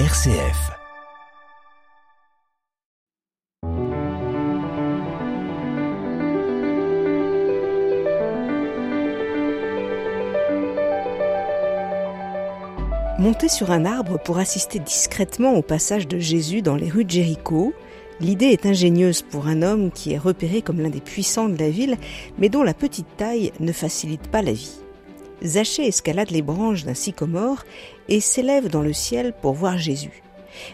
RCF. Monter sur un arbre pour assister discrètement au passage de Jésus dans les rues de Jéricho, l'idée est ingénieuse pour un homme qui est repéré comme l'un des puissants de la ville, mais dont la petite taille ne facilite pas la vie. Zachée escalade les branches d'un sycomore et s'élève dans le ciel pour voir Jésus.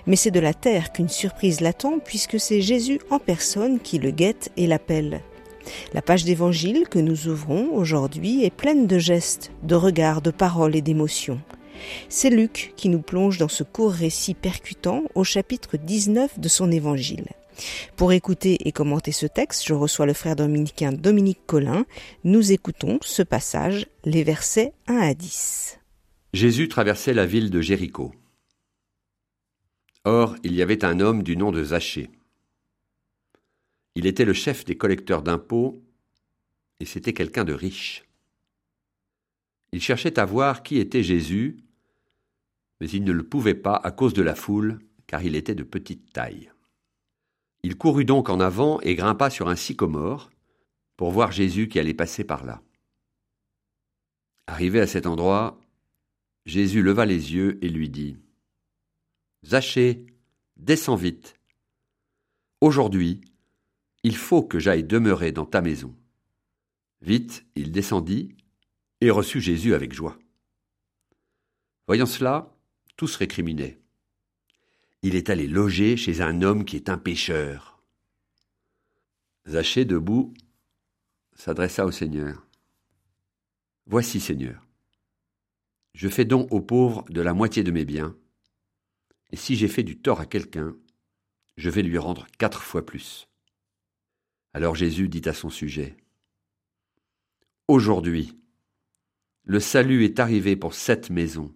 Mais c'est de la terre qu'une surprise l'attend puisque c'est Jésus en personne qui le guette et l'appelle. La page d'évangile que nous ouvrons aujourd'hui est pleine de gestes, de regards, de paroles et d'émotions. C'est Luc qui nous plonge dans ce court récit percutant au chapitre 19 de son évangile. Pour écouter et commenter ce texte, je reçois le frère dominicain Dominique Collin. Nous écoutons ce passage, les versets 1 à 10. Jésus traversait la ville de Jéricho. Or, il y avait un homme du nom de Zachée. Il était le chef des collecteurs d'impôts et c'était quelqu'un de riche. Il cherchait à voir qui était Jésus, mais il ne le pouvait pas à cause de la foule, car il était de petite taille. Il courut donc en avant et grimpa sur un sycomore pour voir Jésus qui allait passer par là. Arrivé à cet endroit, Jésus leva les yeux et lui dit Zachée, descends vite. Aujourd'hui, il faut que j'aille demeurer dans ta maison. Vite, il descendit et reçut Jésus avec joie. Voyant cela, tous récriminaient il est allé loger chez un homme qui est un pêcheur. Zachée, debout, s'adressa au Seigneur. Voici, Seigneur, je fais don aux pauvres de la moitié de mes biens, et si j'ai fait du tort à quelqu'un, je vais lui rendre quatre fois plus. Alors Jésus dit à son sujet, Aujourd'hui, le salut est arrivé pour cette maison,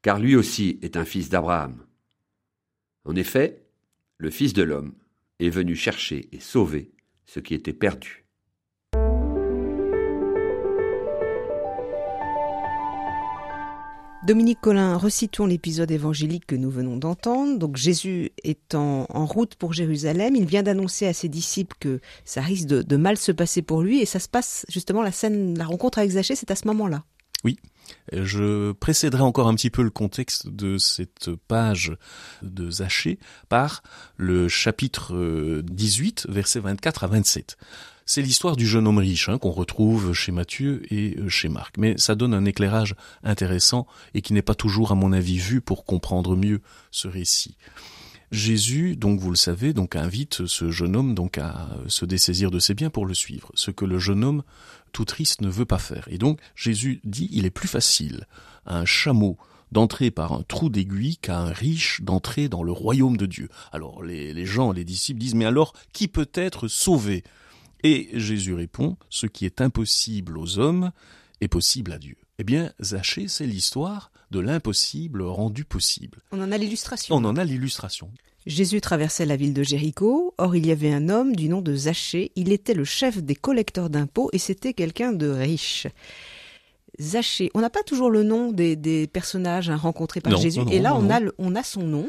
car lui aussi est un fils d'Abraham. En effet, le Fils de l'homme est venu chercher et sauver ce qui était perdu. Dominique Collin, recitons l'épisode évangélique que nous venons d'entendre. Donc Jésus est en, route pour Jérusalem. Il vient d'annoncer à ses disciples que ça risque de, de, mal se passer pour lui. Et ça se passe justement la scène, la rencontre avec Zachée, c'est à ce moment-là. Oui, je précéderai encore un petit peu le contexte de cette page de Zachée par le chapitre 18, versets 24 à 27. C'est l'histoire du jeune homme riche hein, qu'on retrouve chez Matthieu et euh, chez Marc. Mais ça donne un éclairage intéressant et qui n'est pas toujours, à mon avis, vu pour comprendre mieux ce récit. Jésus, donc vous le savez, donc invite ce jeune homme donc à se dessaisir de ses biens pour le suivre. Ce que le jeune homme tout triste ne veut pas faire. Et donc Jésus dit il est plus facile à un chameau d'entrer par un trou d'aiguille qu'à un riche d'entrer dans le royaume de Dieu. Alors les, les gens, les disciples disent mais alors qui peut être sauvé? Et Jésus répond ce qui est impossible aux hommes est possible à Dieu. Eh bien, Zachée, c'est l'histoire de l'impossible rendu possible. On en a l'illustration. On en a l'illustration. Jésus traversait la ville de Jéricho. Or, il y avait un homme du nom de Zachée. Il était le chef des collecteurs d'impôts et c'était quelqu'un de riche. Zachée, on n'a pas toujours le nom des, personnages hein, rencontrés par Jésus. et là, on, a on a son nom.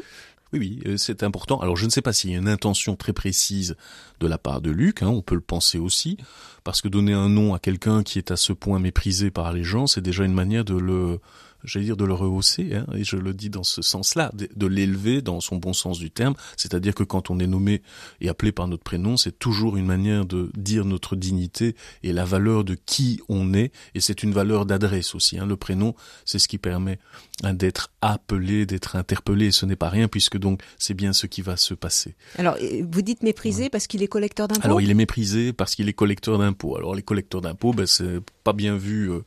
Oui, oui, euh, c'est important. Alors je ne sais pas s'il y a une intention très précise de la part de Luc, hein, on peut le penser aussi, parce que donner un nom à quelqu'un qui est à ce point méprisé par les gens, c'est déjà une manière de le j'allais dire de le rehausser, hein, et je le dis dans ce sens-là, de, l'élever dans son bon sens du terme, c'est-à-dire que quand on est nommé et appelé par notre prénom, c'est toujours une manière de dire notre dignité et la valeur de qui on est, et c'est une valeur d'adresse aussi. Hein. Le prénom, c'est ce qui permet hein, d'être appelé, d'être interpellé, et ce n'est pas rien, puisque donc c'est bien ce qui va se passer. Alors, vous dites méprisé parce qu'il est collecteur d'impôts? Alors, il est méprisé parce qu'il est collecteur d'impôts. Alors, les collecteurs d'impôts, ben, c'est pas bien vu... Euh,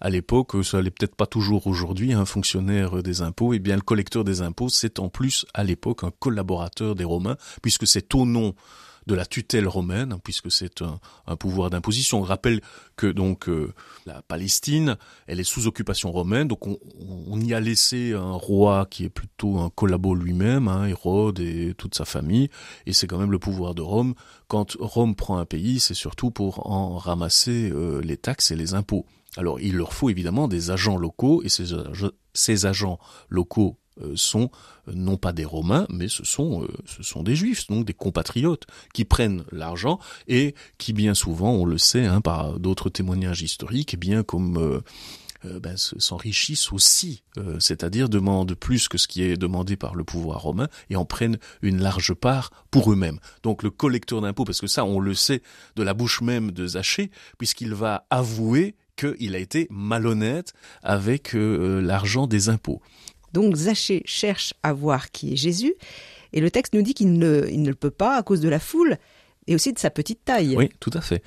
à l'époque, ça allait peut-être pas toujours aujourd'hui, un fonctionnaire des impôts, et eh bien le collecteur des impôts, c'est en plus à l'époque un collaborateur des Romains, puisque c'est au nom de la tutelle romaine, puisque c'est un, pouvoir d'imposition. On rappelle que donc euh, la Palestine, elle est sous occupation romaine, donc on, y a laissé un roi qui est plutôt un collabo lui-même, hein, Hérode et toute sa famille, et c'est quand même le pouvoir de Rome. Quand Rome prend un pays, c'est surtout pour en ramasser euh, les taxes et les impôts. Alors il leur faut évidemment des agents locaux et ces, agents locaux sont euh, non pas des Romains, mais ce sont, ce sont des Juifs, donc des compatriotes, qui prennent l'argent et qui bien souvent, on le sait hein, par d'autres témoignages historiques, eh bien comme ben, s'enrichissent aussi, c'est-à-dire demandent plus que ce qui est demandé par le pouvoir romain et en prennent une large part pour eux-mêmes. Donc le collecteur d'impôts, parce que ça on le sait de la bouche même de Zachée, puisqu'il va avouer qu'il a été malhonnête avec euh, l'argent des impôts. Donc Zachée cherche à voir qui est Jésus, et le texte nous dit qu'il ne, il ne le peut pas à cause de la foule et aussi de sa petite taille. Oui, tout à fait.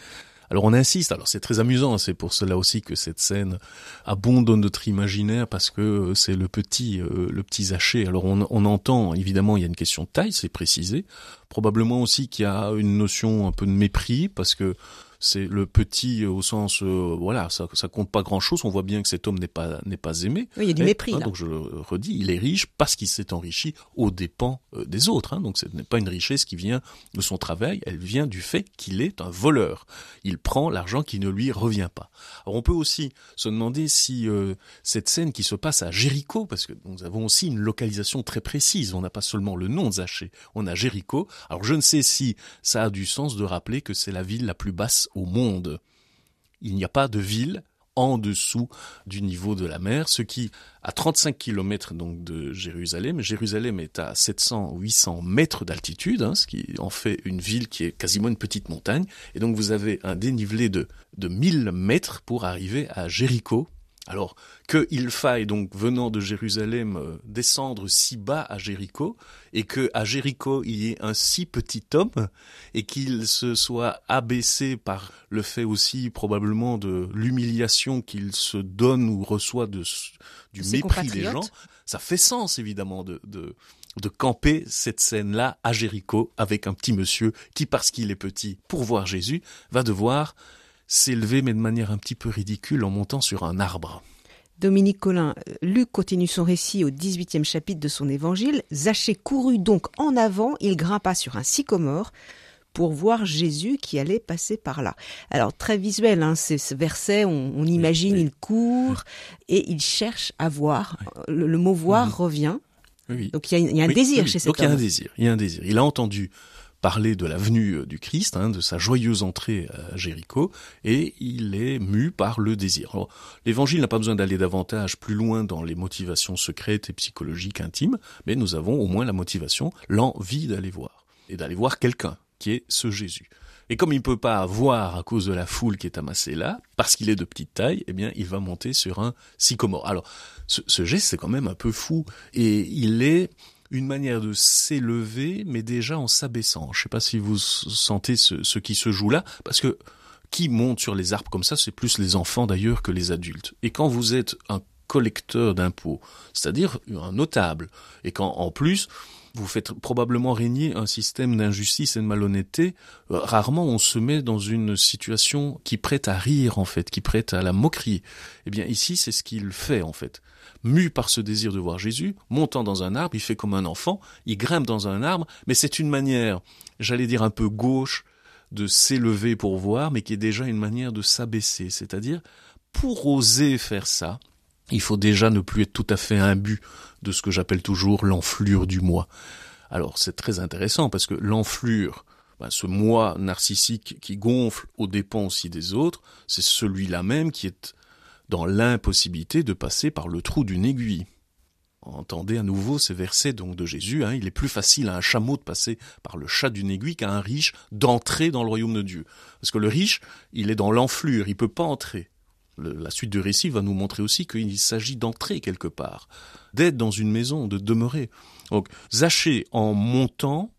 Alors on insiste, alors c'est très amusant, c'est pour cela aussi que cette scène abonde dans notre imaginaire parce que euh, c'est le petit, euh, le petit Zaché. Alors on, on, entend, évidemment, il y a une question de taille, c'est précisé. Probablement aussi qu'il y a une notion un peu de mépris parce que c'est le petit au sens euh, voilà ça ça compte pas grand chose on voit bien que cet homme n'est pas n'est pas aimé. Oui, il y a du mépris hein, donc je le redis il est riche parce qu'il s'est enrichi aux dépens euh, des autres hein, donc ce n'est pas une richesse qui vient de son travail elle vient du fait qu'il est un voleur. Il prend l'argent qui ne lui revient pas. Alors on peut aussi se demander si euh, cette scène qui se passe à Jéricho parce que nous avons aussi une localisation très précise on n'a pas seulement le nom de Zaché on a Jéricho. Alors je ne sais si ça a du sens de rappeler que c'est la ville la plus basse au monde. Il n'y a pas de ville en dessous du niveau de la mer, ce qui, à 35 km donc de Jérusalem, Jérusalem est à 700-800 mètres d'altitude, hein, ce qui en fait une ville qui est quasiment une petite montagne, et donc vous avez un dénivelé de, de 1000 mètres pour arriver à Jéricho, alors qu'il faille donc venant de Jérusalem euh, descendre si bas à Jéricho et que à Jéricho il y ait un si petit homme et qu'il se soit abaissé par le fait aussi probablement de l'humiliation qu'il se donne ou reçoit de, du mépris des gens, ça fait sens évidemment de, de de camper cette scène-là à Jéricho avec un petit monsieur qui, parce qu'il est petit, pour voir Jésus, va devoir s'élever, mais de manière un petit peu ridicule, en montant sur un arbre. Dominique Collin, Luc continue son récit au 18e chapitre de son évangile. Zachée courut donc en avant, il grimpa sur un sycomore pour voir Jésus qui allait passer par là. Alors très visuel, hein, c'est ce verset, on, imagine, il court et il cherche à voir. Le, mot voir mhm. revient. Donc il y a, un désir chez cet Donc il y a un désir, il y a un désir. Il a entendu parler de la venue euh, du Christ, hein, de sa joyeuse entrée à Jéricho, et il est mu par le désir. l'évangile n'a pas besoin d'aller davantage plus loin dans les motivations secrètes et psychologiques intimes, mais nous avons au moins la motivation, l'envie d'aller voir, et d'aller voir quelqu'un, qui est ce Jésus. Et comme il ne peut pas voir à cause de la foule qui est amassée là, parce qu'il est de petite taille, eh bien, il va monter sur un sycomore. Alors, ce, ce geste, c'est quand même un peu fou. Et il est une manière de s'élever, mais déjà en s'abaissant. Je ne sais pas si vous sentez ce, qui se joue là, parce que qui monte sur les arbres comme ça, c'est plus les enfants d'ailleurs que les adultes. Et quand vous êtes un collecteur d'impôts, c'est-à-dire un notable, et quand en plus vous faites probablement régner un système d'injustice et de malhonnêteté, euh, rarement on se met dans une situation qui prête à rire en fait, qui prête à la moquerie. Eh bien ici c'est ce qu'il fait en fait mu par ce désir de voir Jésus, montant dans un arbre, il fait comme un enfant, il grimpe dans un arbre, mais c'est une manière, j'allais dire un peu gauche, de s'élever pour voir, mais qui est déjà une manière de s'abaisser. C'est-à-dire, pour oser faire ça, il faut déjà ne plus être tout à fait imbu de ce que j'appelle toujours l'enflure du moi. Alors c'est très intéressant parce que l'enflure, ben, ce moi narcissique qui gonfle aux dépens aussi des autres, c'est celui-là même qui est dans l'impossibilité de passer par le trou d'une aiguille. Entendez à nouveau ces versets donc de Jésus. Hein, il est plus facile à un chameau de passer par le chat d'une aiguille qu'à un riche d'entrer dans le royaume de Dieu. Parce que le riche, il est dans l'enflure, il peut pas entrer. la suite du récit va nous montrer aussi qu'il s'agit d'entrer quelque part, d'être dans une maison, de demeurer. Donc Zachée, en montant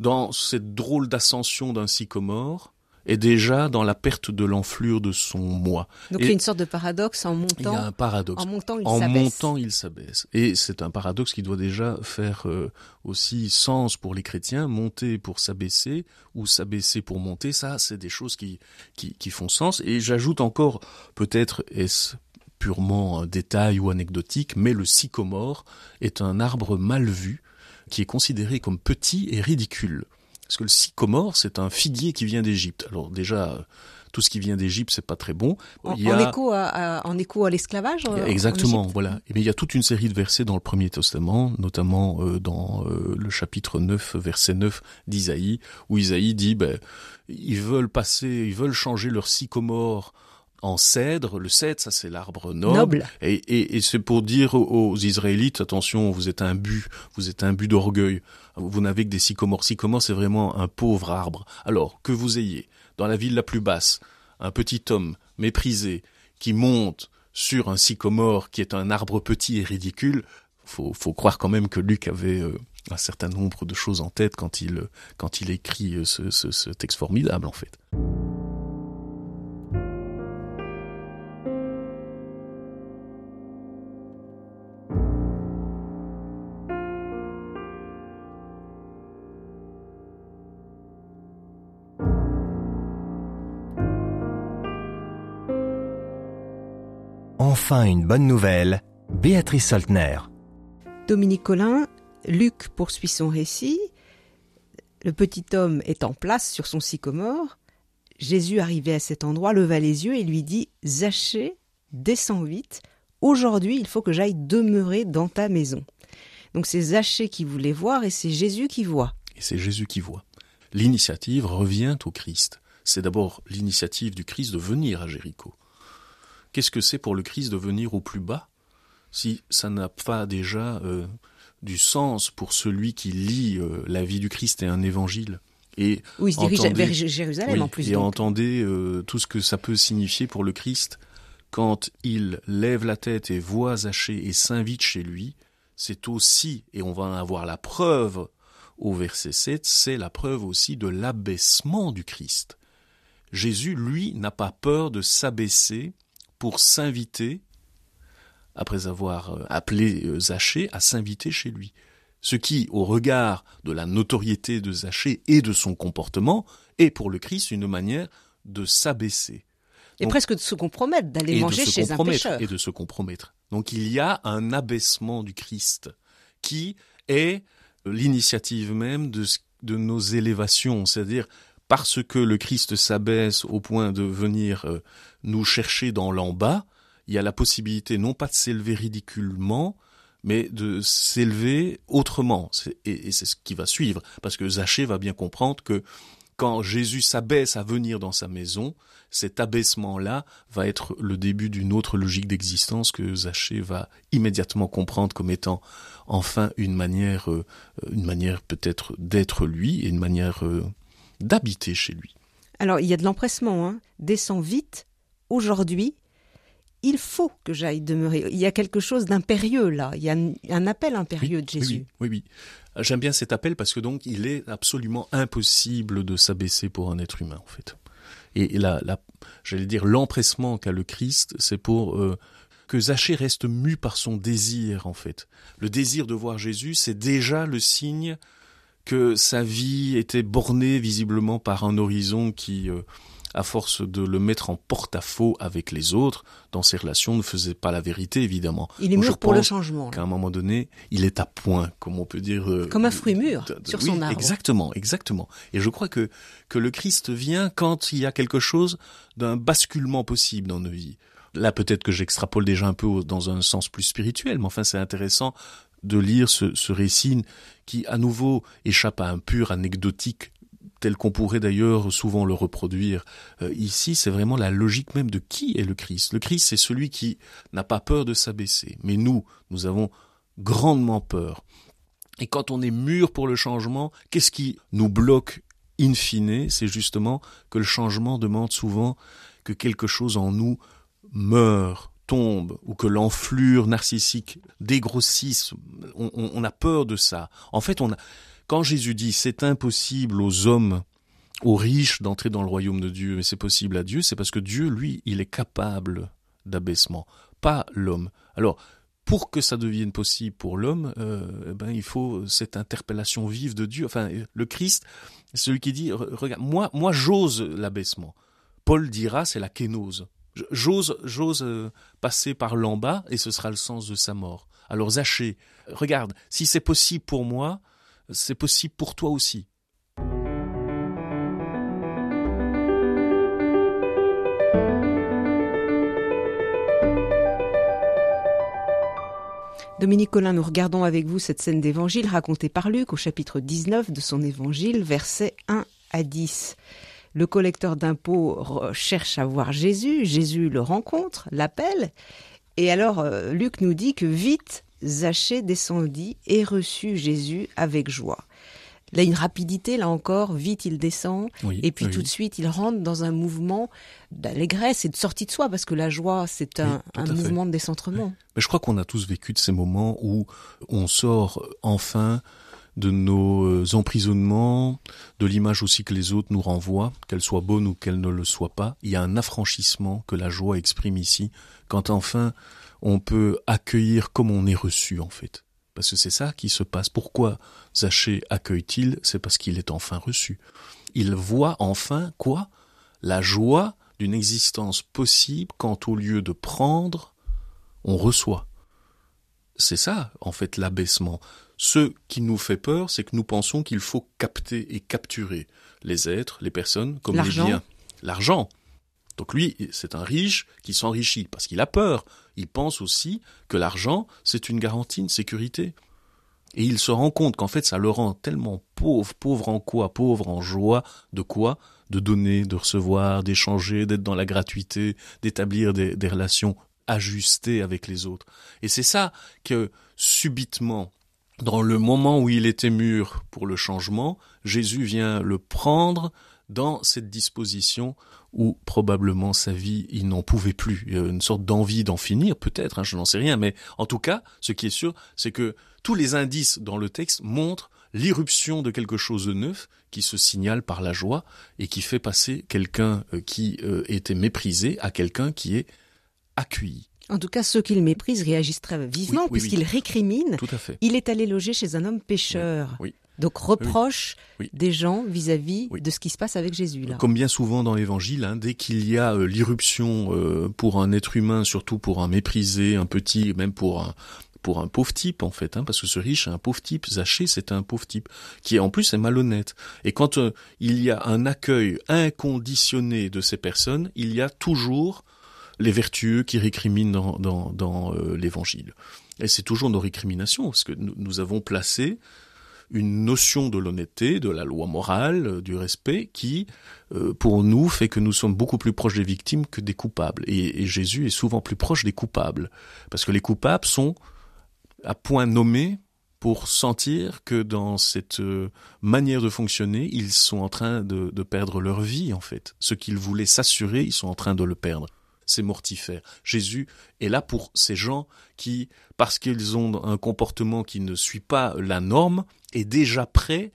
dans cette drôle d'ascension d'un sycomore, est déjà dans la perte de l'enflure de son moi. Donc il y a une sorte de paradoxe en montant. Il y a un paradoxe. En montant, il en montant, il s'abaisse. Et c'est un paradoxe qui doit déjà faire euh, aussi sens pour les chrétiens. Monter pour s'abaisser ou s'abaisser pour monter, ça, c'est des choses qui, qui, qui font sens. Et j'ajoute encore, peut-être est-ce purement un détail ou anecdotique, mais le sycomore est un arbre mal vu qui est considéré comme petit et ridicule. Parce que le sycomore, c'est un figuier qui vient d'Égypte. Alors déjà, tout ce qui vient d'Égypte, c'est pas très bon. En, écho à, en écho à l'esclavage. Euh, exactement, voilà. Mais il y a toute une série de versets dans le Premier Testament, notamment euh, dans euh, le chapitre 9, verset 9 d'Isaïe, où Isaïe dit, ben, ils veulent passer, ils veulent changer leur sycomore en cèdre. Le cèdre, ça c'est l'arbre noble. Et, et, c'est pour dire aux, Israélites, attention, vous êtes un but, vous êtes un but d'orgueil. Vous n'avez que des sycomores. Sycomore, c'est vraiment un pauvre arbre. Alors, que vous ayez, dans la ville la plus basse, un petit homme méprisé qui monte sur un sycomore qui est un arbre petit et ridicule, faut, faut croire quand même que Luc avait euh, un certain nombre de choses en tête quand il, quand il écrit euh, ce, ce, ce texte formidable, en fait. Enfin une bonne nouvelle, Béatrice Soltner. Dominique Collin, Luc poursuit son récit. Le petit homme est en place sur son sycomore. Jésus arrivé à cet endroit leva les yeux et lui dit Zachée, descends vite. Aujourd'hui, il faut que j'aille demeurer dans ta maison. Donc c'est Zachée qui voulait voir et c'est Jésus qui voit. Et c'est Jésus qui voit. L'initiative revient au Christ. C'est d'abord l'initiative du Christ de venir à Jéricho. Qu'est-ce que c'est pour le Christ de venir au plus bas si ça n'a pas déjà euh, du sens pour celui qui lit euh, la vie du Christ et un évangile et oui, il se dirige vers Jérusalem en plus. Et entendez euh, tout ce que ça peut signifier pour le Christ quand il lève la tête et voit Zachée et s'invite chez lui. C'est aussi, et on va en avoir la preuve au verset 7, c'est la preuve aussi de l'abaissement du Christ. Jésus, lui, n'a pas peur de s'abaisser pour s'inviter, après avoir euh, appelé euh, Zachée, à s'inviter chez lui. Ce qui, au regard de la notoriété de Zachée et de son comportement, est pour le Christ une manière de s'abaisser. Et presque de se compromettre, d'aller manger chez un pécheur. Et de se compromettre. Donc il y a un abaissement du Christ qui est l'initiative même de, de nos élévations, c'est-à-dire parce que le Christ s'abaisse au point de venir euh, nous chercher dans l'en bas, il y a la possibilité non pas de s'élever ridiculement, mais de s'élever autrement. Et, c'est ce qui va suivre, parce que Zachée va bien comprendre que quand Jésus s'abaisse à venir dans sa maison, cet abaissement-là va être le début d'une autre logique d'existence que Zachée va immédiatement comprendre comme étant enfin une manière, euh, une manière peut-être d'être lui et une manière euh, d'habiter chez lui. Alors, il y a de l'empressement. Hein. Descends vite. Aujourd'hui, il faut que j'aille demeurer. Il y a quelque chose d'impérieux là. Il y a un appel impérieux de Jésus. Oui, oui. J'aime bien cet appel parce que donc il est absolument impossible de s'abaisser pour un être humain en fait. Et là, j'allais dire l'empressement qu'a le Christ, c'est pour euh, que Zachée reste mu par son désir en fait. Le désir de voir Jésus, c'est déjà le signe que sa vie était bornée visiblement par un horizon qui, euh, à force de le mettre en porte-à-faux avec les autres, dans ses relations, ne faisait pas la vérité, évidemment. Il est mûr pour le changement. Qu'à un moment donné, il est à point, comme on peut dire. Euh, comme un fruit mûr sur son arbre. Exactement, exactement. Et je crois que, que le Christ vient quand il y a quelque chose d'un basculement possible dans nos vies. Là, peut-être que j'extrapole déjà un peu dans un sens plus spirituel, mais enfin, c'est intéressant de lire ce, ce récit qui, à nouveau, échappe à un pur anecdotique tel qu'on pourrait d'ailleurs souvent le reproduire. Euh, ici, c'est vraiment la logique même de qui est le Christ. Le Christ, c'est celui qui n'a pas peur de s'abaisser. Mais nous, nous avons grandement peur. Et quand on est mûr pour le changement, qu'est-ce qui nous bloque in fine? C'est justement que le changement demande souvent que quelque chose en nous meure, tombe ou que l'enflure narcissique dégrossisse, on, a peur de ça. En fait, on a, quand Jésus dit c'est impossible aux hommes, aux riches d'entrer dans le royaume de Dieu, mais c'est possible à Dieu, c'est parce que Dieu, lui, il est capable d'abaissement, pas l'homme. Alors, pour que ça devienne possible pour l'homme, euh, eh ben, il faut cette interpellation vive de Dieu. Enfin, le Christ, celui qui dit, regarde, moi, moi, j'ose l'abaissement. Paul dira, c'est la kénose. J'ose, euh, passer par l'en bas et ce sera le sens de sa mort. Alors Zaché, regarde, si c'est possible pour moi, c'est possible pour toi aussi. Dominique Collin, nous regardons avec vous cette scène d'évangile racontée par Luc au chapitre 19 de son évangile, versets 1 à 10. Le collecteur d'impôts cherche à voir Jésus, Jésus le rencontre, l'appelle, et alors euh, Luc nous dit que vite Zachée descendit et reçut Jésus avec joie. Là, une rapidité, là encore, vite il descend, et puis tout de suite il rentre dans un mouvement d'allégresse et de sortie de soi, parce que la joie, c'est un, mouvement de décentrement. Mais je crois qu'on a tous vécu de ces moments où on sort enfin de nos euh, emprisonnements, de l'image aussi que les autres nous renvoient, qu'elle soit bonne ou qu'elle ne le soit pas. Il y a un affranchissement que la joie exprime ici, quand enfin on peut accueillir comme on est reçu en fait. Parce que c'est ça qui se passe. Pourquoi Zachée accueille-t-il? C'est parce qu'il est enfin reçu. Il voit enfin quoi? La joie d'une existence possible quand au lieu de prendre, on reçoit. C'est ça, en fait, l'abaissement. Ce qui nous fait peur, c'est que nous pensons qu'il faut capter et capturer les êtres, les personnes, comme les biens. L'argent. Donc lui, c'est un riche qui s'enrichit parce qu'il a peur. Il pense aussi que l'argent, c'est une garantie, une sécurité. Et il se rend compte qu'en fait, ça le rend tellement pauvre, pauvre en quoi, pauvre en joie, de quoi? De donner, de recevoir, d'échanger, d'être dans la gratuité, d'établir des, des relations ajustées avec les autres. Et c'est ça que, subitement, dans le moment où il était mûr pour le changement, Jésus vient le prendre dans cette disposition où probablement sa vie, il n'en pouvait plus. Il y a une sorte d'envie d'en finir, peut-être, hein, je n'en sais rien, mais en tout cas, ce qui est sûr, c'est que tous les indices dans le texte montrent l'irruption de quelque chose de neuf qui se signale par la joie et qui fait passer quelqu'un euh, qui euh, était méprisé à quelqu'un qui est accueilli. En tout cas, ceux qu'il méprise réagissent très vivement puisqu'il récrimine. Tout à fait. Il est allé loger chez un homme pécheur. Oui. Donc reproche des gens vis-à-vis de ce qui se passe avec Jésus. Là. Comme bien souvent dans l'Évangile, hein, dès qu'il y a euh, l'irruption euh, pour un être humain, surtout pour un méprisé, un petit, même pour un pour un pauvre type en fait, hein, parce que ce riche est un pauvre type, Zaché c'est un pauvre type, qui en plus est malhonnête. Et quand euh, il y a un accueil inconditionné de ces personnes, il y a toujours les vertueux qui récriminent dans, dans, l'Évangile. Et c'est toujours nos récriminations, parce que nous, avons placé une notion de l'honnêteté, de la loi morale, euh, du respect, qui, euh, pour nous, fait que nous sommes beaucoup plus proches des victimes que des coupables. Et, Jésus est souvent plus proche des coupables, parce que les coupables sont à point nommé pour sentir que dans cette euh, manière de fonctionner, ils sont en train de, de perdre leur vie, en fait. Ce qu'ils voulaient s'assurer, ils sont en train de le perdre c'est mortifère. Jésus est là pour ces gens qui, parce qu'ils ont un comportement qui ne suit pas la norme, est déjà prêt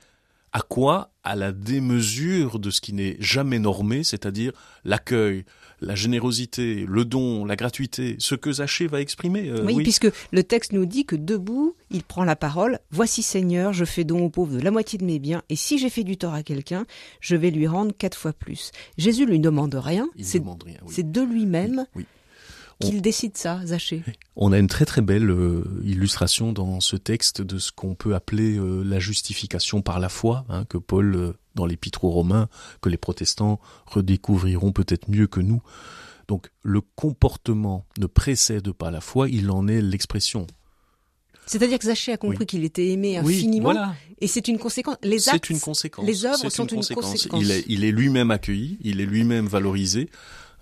à quoi? À la démesure de ce qui n'est jamais normé, c'est-à-dire l'accueil, la générosité, le don, la gratuité, ce que Zachée va exprimer. Euh, oui, puisque le texte nous dit que debout, il prend la parole. Voici Seigneur, je fais don aux pauvres de la moitié de mes biens, et si j'ai fait du tort à quelqu'un, je vais lui rendre quatre fois plus. Jésus lui demande rien. C'est de lui-même. Qu'il décide ça, Zachée On a une très très belle euh, illustration dans ce texte de ce qu'on peut appeler euh, la justification par la foi, hein, que Paul dans l'épître aux Romains que les protestants redécouvriront peut-être mieux que nous. Donc le comportement ne précède pas la foi, il en est l'expression. C'est-à-dire que Zachée a compris qu'il était aimé infiniment, et c'est une conséquence. Les actes, une conséquence. les œuvres sont une conséquence. Il est, il est lui-même accueilli, il est lui-même valorisé.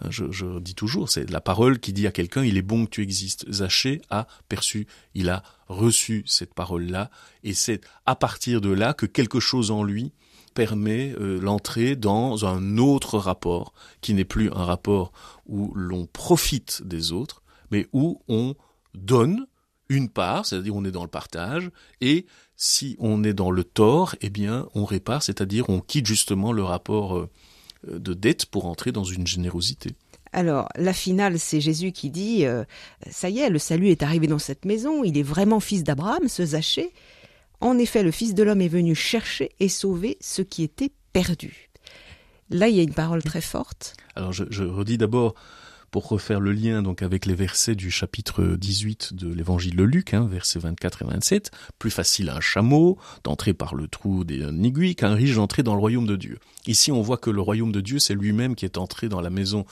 Je, je, dis toujours, c'est la parole qui dit à quelqu'un, il est bon que tu existes. Zachée a perçu, il a reçu cette parole-là, et c'est à partir de là que quelque chose en lui permet euh, l'entrée dans un autre rapport, qui n'est plus un rapport où l'on profite des autres, mais où on donne une part, c'est-à-dire on est dans le partage, et si on est dans le tort, eh bien on répare, c'est-à-dire on quitte justement le rapport euh, de dette pour entrer dans une générosité. Alors, la finale, c'est Jésus qui dit euh, Ça y est, le salut est arrivé dans cette maison, il est vraiment fils d'Abraham, ce Zachée. En effet, le Fils de l'homme est venu chercher et sauver ce qui était perdu. Là, il y a une parole très forte. Alors, je, redis d'abord, pour refaire le lien donc avec les versets du chapitre 18 de l'évangile de Luc, hein, versets 24 et 27, plus facile à un chameau d'entrer par le trou d'un aiguille qu'un riche d'entrer dans le royaume de Dieu. Ici, on voit que le royaume de Dieu, c'est lui-même qui est entré dans la maison,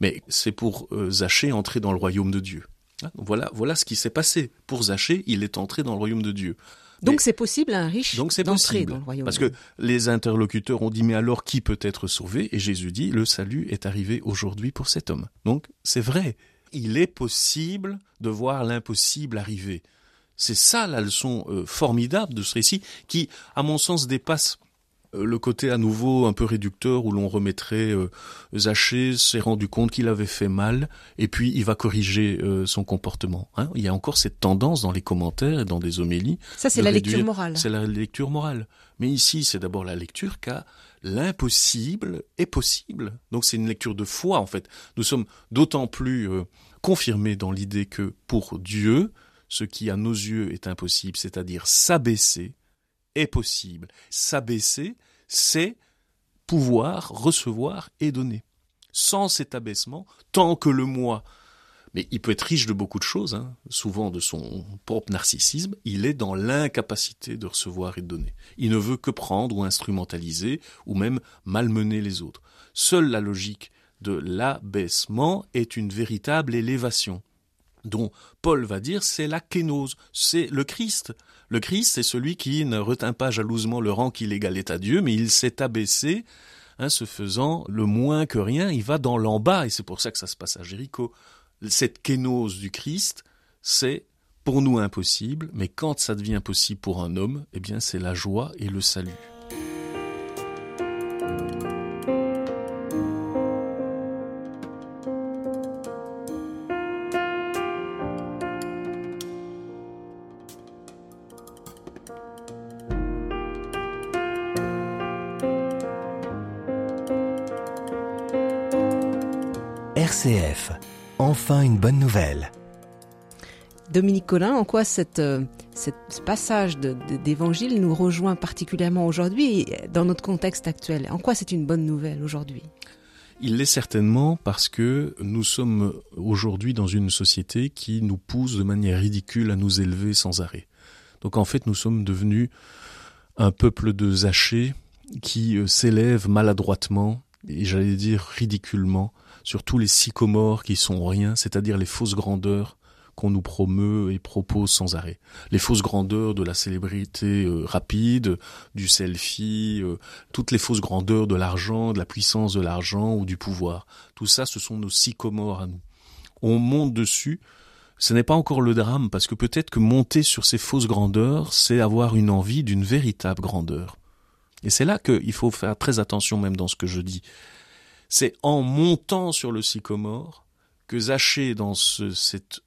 mais c'est pour euh, Zachée entrer dans le royaume de Dieu. Hein, voilà, voilà ce qui s'est passé. Pour Zachée, il est entré dans le royaume de Dieu. Donc c'est possible à un riche d'entrer dans le royaume parce que les interlocuteurs ont dit mais alors qui peut être sauvé? Et Jésus dit le salut est arrivé aujourd'hui pour cet homme. Donc c'est vrai, il est possible de voir l'impossible arriver. C'est ça la leçon euh, formidable de ce récit qui à mon sens dépasse le côté à nouveau un peu réducteur où l'on remettrait euh, Zachée s'est rendu compte qu'il avait fait mal et puis il va corriger euh, son comportement. Hein. Il y a encore cette tendance dans les commentaires et dans des homélies. Ça c'est la réduire- lecture morale. C'est la lecture morale. Mais ici, c'est d'abord la lecture car l'impossible est possible. Donc c'est une lecture de foi en fait. Nous sommes d'autant plus euh, confirmés dans l'idée que pour Dieu, ce qui à nos yeux est impossible, c'est-à-dire s'abaisser, est possible. S'abaisser, c'est pouvoir recevoir et donner. Sans cet abaissement, tant que le moi, mais il peut être riche de beaucoup de choses, hein, souvent de son propre narcissisme, il est dans l'incapacité de recevoir et de donner. Il ne veut que prendre ou instrumentaliser, ou même malmener les autres. Seule la logique de l'abaissement est une véritable élévation dont Paul va dire c'est la kénose, c'est le Christ. Le Christ, c'est celui qui ne retint pas jalousement le rang qu'il égalait à Dieu, mais il s'est abaissé, hein, se faisant le moins que rien, il va dans l'en bas, et c'est pour ça que ça se passe à Jéricho. Cette kénose du Christ, c'est pour nous impossible, mais quand ça devient possible pour un homme, eh bien c'est la joie et le salut. Enfin une bonne nouvelle. Dominique Collin, en quoi cette, euh, cette- ce passage d'évangile nous rejoint particulièrement aujourd'hui dans notre contexte actuel? En quoi c'est une bonne nouvelle aujourd'hui? Il l'est certainement parce que nous sommes aujourd'hui dans une société qui nous pousse de manière ridicule à nous élever sans arrêt. Donc en fait, nous sommes devenus un peuple de zachés qui euh, s'élève maladroitement et j'allais dire ridiculement sur tous les sycomores qui sont rien, c'est-à-dire les fausses grandeurs qu'on nous promeut et propose sans arrêt. Les fausses grandeurs de la célébrité euh, rapide, du selfie, euh, toutes les fausses grandeurs de l'argent, de la puissance de l'argent ou du pouvoir. Tout ça, ce sont nos sycomores à nous. On monte dessus. Ce n'est pas encore le drame, parce que peut-être que monter sur ces fausses grandeurs, c'est avoir une envie d'une véritable grandeur. Et c'est là qu'il faut faire très attention même dans ce que je dis. C'est en montant sur le sycomore que Zachée, dans ce, cet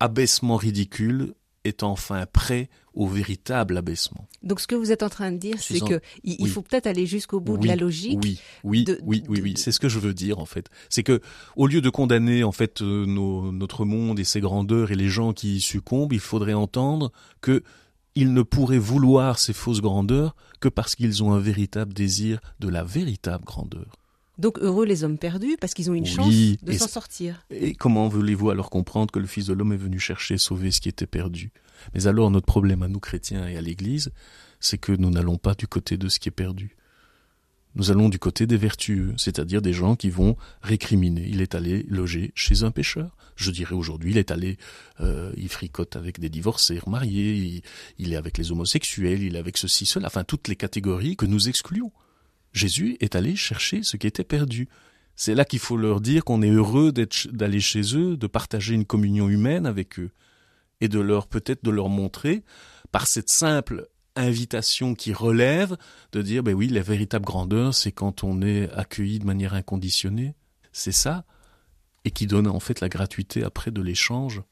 abaissement ridicule, est enfin prêt au véritable abaissement. Donc ce que vous êtes en train de dire, c'est suis en- que il, il oui. faut peut-être aller jusqu'au bout de la logique. Oui, oui, de- oui, oui, de- oui. de- C'est ce que je veux dire en fait. C'est que au lieu de condamner en fait euh, nos- notre monde et ses grandeurs et les gens qui y succombent, il faudrait entendre que ils ne pourraient vouloir ces fausses grandeurs que parce qu'ils ont un véritable désir de la véritable grandeur. Donc heureux les hommes perdus parce qu'ils ont une Oui, chance de s'en sortir. Et comment voulez-vous alors comprendre que le Fils de l'homme est venu chercher et sauver ce qui était perdu? Mais alors notre problème à nous chrétiens et à l'Église, c'est que nous n'allons pas du côté de ce qui est perdu. Nous allons du côté des vertueux, c'est-à-dire des gens qui vont récriminer. Il est allé loger chez un pécheur. Je dirais aujourd'hui, il est allé, euh, il fricote avec des divorcés, remariés, il, est avec les homosexuels, il est avec ceci, cela, enfin toutes les catégories que nous excluons. Jésus est allé chercher ce qui était perdu. C'est là qu'il faut leur dire qu'on est heureux d'aller chez eux, de partager une communion humaine avec eux, et de leur peut-être de leur montrer par cette simple invitation qui relève de dire ben oui la véritable grandeur c'est quand on est accueilli de manière inconditionnée. C'est ça. Et qui donne en fait la gratuité après de l'échange.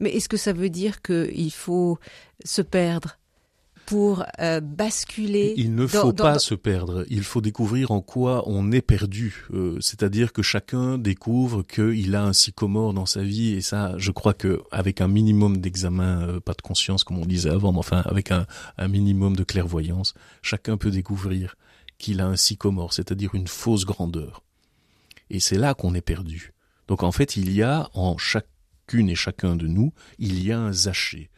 Mais est-ce que ça veut dire qu'il faut se perdre? Pour euh, basculer Il ne dans- faut dans- pas dans- se perdre. Il faut découvrir en quoi on est perdu. Euh, C'est-à-dire que chacun découvre qu'il a un sycomore dans sa vie. Et ça, je crois que avec un minimum d'examen, euh, pas de conscience comme on disait avant, mais enfin avec un, un minimum de clairvoyance, chacun peut découvrir qu'il a un sycomore, c'est-à-dire une fausse grandeur. Et c'est là qu'on est perdu. Donc en fait, il y a en chacune et chacun de nous, il y a un zaché.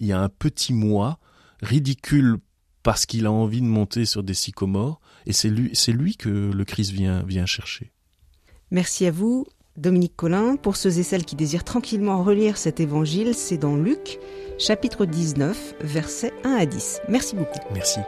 Il y a un petit moi ridicule parce qu'il a envie de monter sur des sycomores, et c'est lui, c'est lui que le Christ vient, vient chercher. Merci à vous. Dominique Collin, pour ceux et celles qui désirent tranquillement relire cet évangile, c'est dans Luc, chapitre 19, versets 1 à 10. Merci beaucoup. Merci.